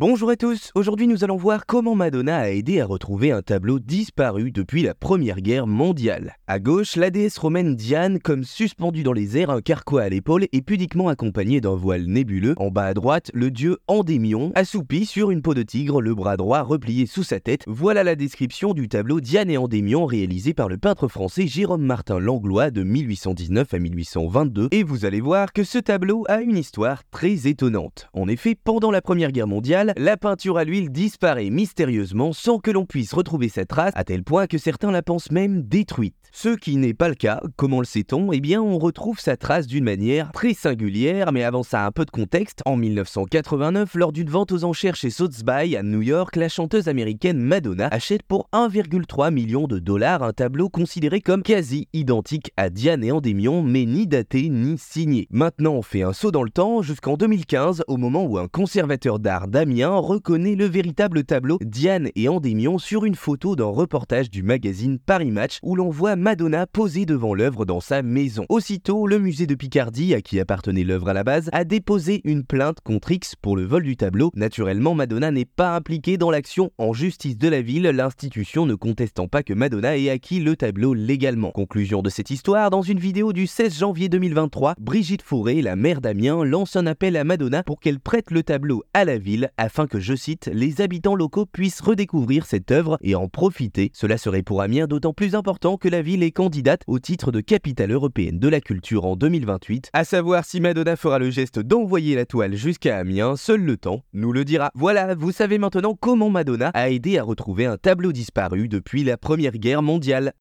Bonjour à tous, aujourd'hui nous allons voir comment Madonna a aidé à retrouver un tableau disparu depuis la Première Guerre mondiale. À gauche, la déesse romaine Diane comme suspendue dans les airs, un carquois à l'épaule et pudiquement accompagnée d'un voile nébuleux. En bas à droite, le dieu Endémion, assoupi sur une peau de tigre, le bras droit replié sous sa tête. Voilà la description du tableau Diane et Endémion réalisé par le peintre français Jérôme Martin Langlois de 1819 à 1822. Et vous allez voir que ce tableau a une histoire très étonnante. En effet, pendant la Première Guerre mondiale, la peinture à l'huile disparaît mystérieusement sans que l'on puisse retrouver cette trace, à tel point que certains la pensent même détruite. Ce qui n'est pas le cas, comment le sait-on? Eh bien, on retrouve sa trace d'une manière très singulière, mais avant ça un peu de contexte. En 1989, lors d'une vente aux enchères chez Sotheby's à New York, la chanteuse américaine Madonna achète pour 1,3 million de dollars un tableau considéré comme quasi identique à Diane et Endymion, mais ni daté ni signé. Maintenant, on fait un saut dans le temps jusqu'en 2015, au moment où un conservateur d'art d'Amiens reconnaît le véritable tableau Diane et Endymion sur une photo d'un reportage du magazine Paris Match où l'on voit Madonna posée devant l'œuvre dans sa maison. Aussitôt, le musée de Picardie, à qui appartenait l'œuvre à la base, a déposé une plainte contre X pour le vol du tableau. Naturellement, Madonna n'est pas impliquée dans l'action en justice de la ville, l'institution ne contestant pas que Madonna ait acquis le tableau légalement. Conclusion de cette histoire, dans une vidéo du 16 janvier 2023, Brigitte Fauré, la maire d'Amiens, lance un appel à Madonna pour qu'elle prête le tableau à la ville afin que, je cite, les habitants locaux puissent redécouvrir cette œuvre et en profiter. Cela serait pour Amiens d'autant plus important que la ville est candidate au titre de capitale européenne de la culture en 2028. À savoir si Madonna fera le geste d'envoyer la toile jusqu'à Amiens, seul le temps nous le dira. Voilà, vous savez maintenant comment Madonna a aidé à retrouver un tableau disparu depuis la Première Guerre mondiale.